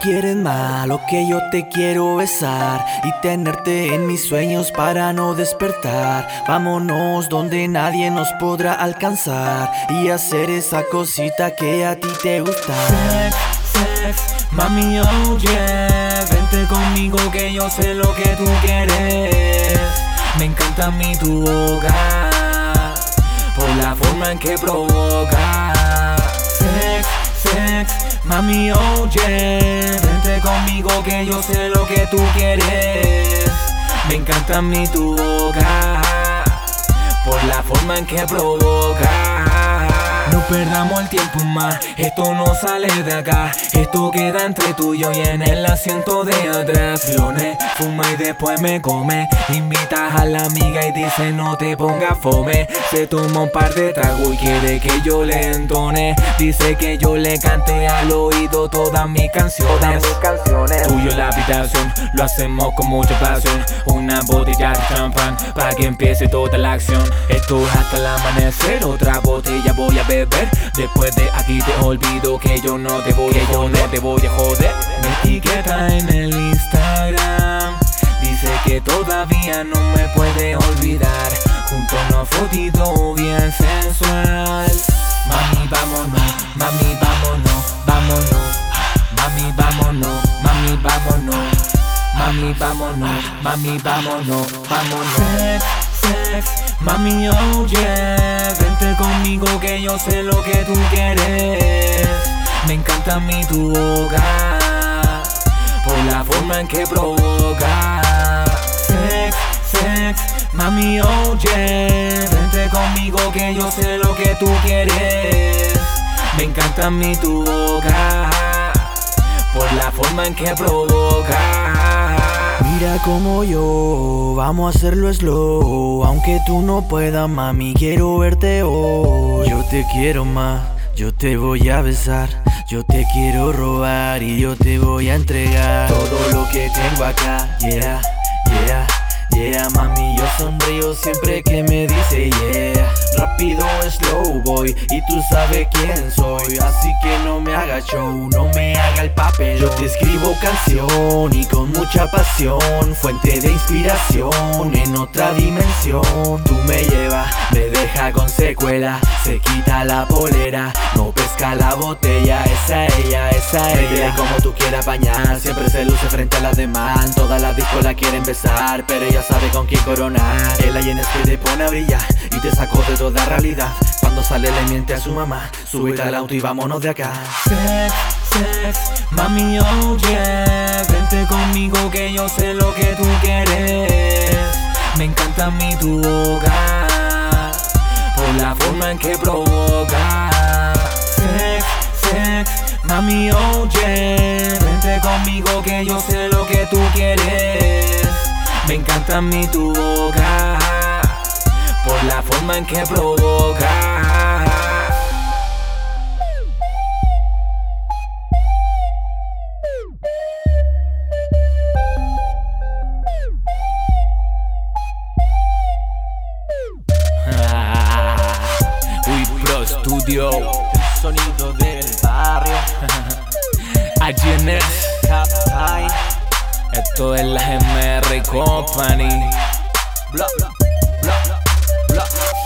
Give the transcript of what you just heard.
quieres más, lo que yo te quiero besar y tenerte en mis sueños para no despertar. Vámonos donde nadie nos podrá alcanzar y hacer esa cosita que a ti te gusta. Sex, sex, mami, oh yeah. Vente conmigo que yo sé lo que tú quieres. Me encanta mi tu boca, por la forma en que provoca. Sex, mami, yeah. Vente conmigo que yo sé lo que tú quieres. Me encanta mi tu boca, por la forma en que provoca. Perdamos el tiempo más, esto no sale de acá. Esto queda entre tú y yo y en el asiento de atrás. Fuma y después me come. Invitas a la amiga y dice no te pongas fome. Se toma un par de tragos y quiere que yo le entone. Dice que yo le cante al oído todas mis canciones. Tuyo en la habitación, lo hacemos con mucha pasión. Una botella de champán para que empiece toda la acción. Esto es hasta el amanecer, otra botella voy a beber. Después de aquí te olvido que yo no te voy a joder, no te voy a joder. Me etiqueta en el Instagram. Dice que todavía no me puede olvidar. Junto a una fotito bien sensual. Mami, vámonos, mami, vámonos, vámonos. Mami, vámonos, mami, vámonos. Mami, vámonos, mami, vámonos, vámonos. Sex, mami, oh yeah. Vente conmigo que yo sé lo que tú quieres. Me encanta mi tu boca, por la forma en que provoca. Sex, sex, mami, oh yeah. Vente conmigo que yo sé lo que tú quieres. Me encanta mi tu boca, por la forma en que provoca. Como yo, vamos a hacerlo slow. Aunque tú no puedas, mami, quiero verte hoy. Yo te quiero más, yo te voy a besar. Yo te quiero robar y yo te voy a entregar todo lo que tengo acá. Yeah, yeah, yeah, mami, yo sonrío siempre que me dice yeah. Rápido, slow boy, y tú sabes quién soy. Así que no me haga show, no me haga el papel. Yo te escribo canción y con mucha pasión, fuente de inspiración en otra dimensión. Tú me llevas, con secuela, se quita la polera, no pesca la botella. Esa ella, esa ella. como tú quieras bañar, siempre se luce frente a las demás. Todas las discos la quieren besar, pero ella sabe con quién coronar. El alien es que te pone a brillar y te sacó de toda realidad. Cuando sale le miente a su mamá, súbete al auto y vámonos de acá. Sex, sex, mami, oh yeah. Vente conmigo que yo sé lo que tú quieres. Me encanta mi tu boca, forma en que provoca. Sex, sex, mami, yeah. Vente conmigo que yo sé lo que tú quieres. Me encanta mi tu boca, por la forma en que provoca. estudio. El sonido del barrio. Allí en el Esto es la MR Company. Bla, bla, bla, bla, bla.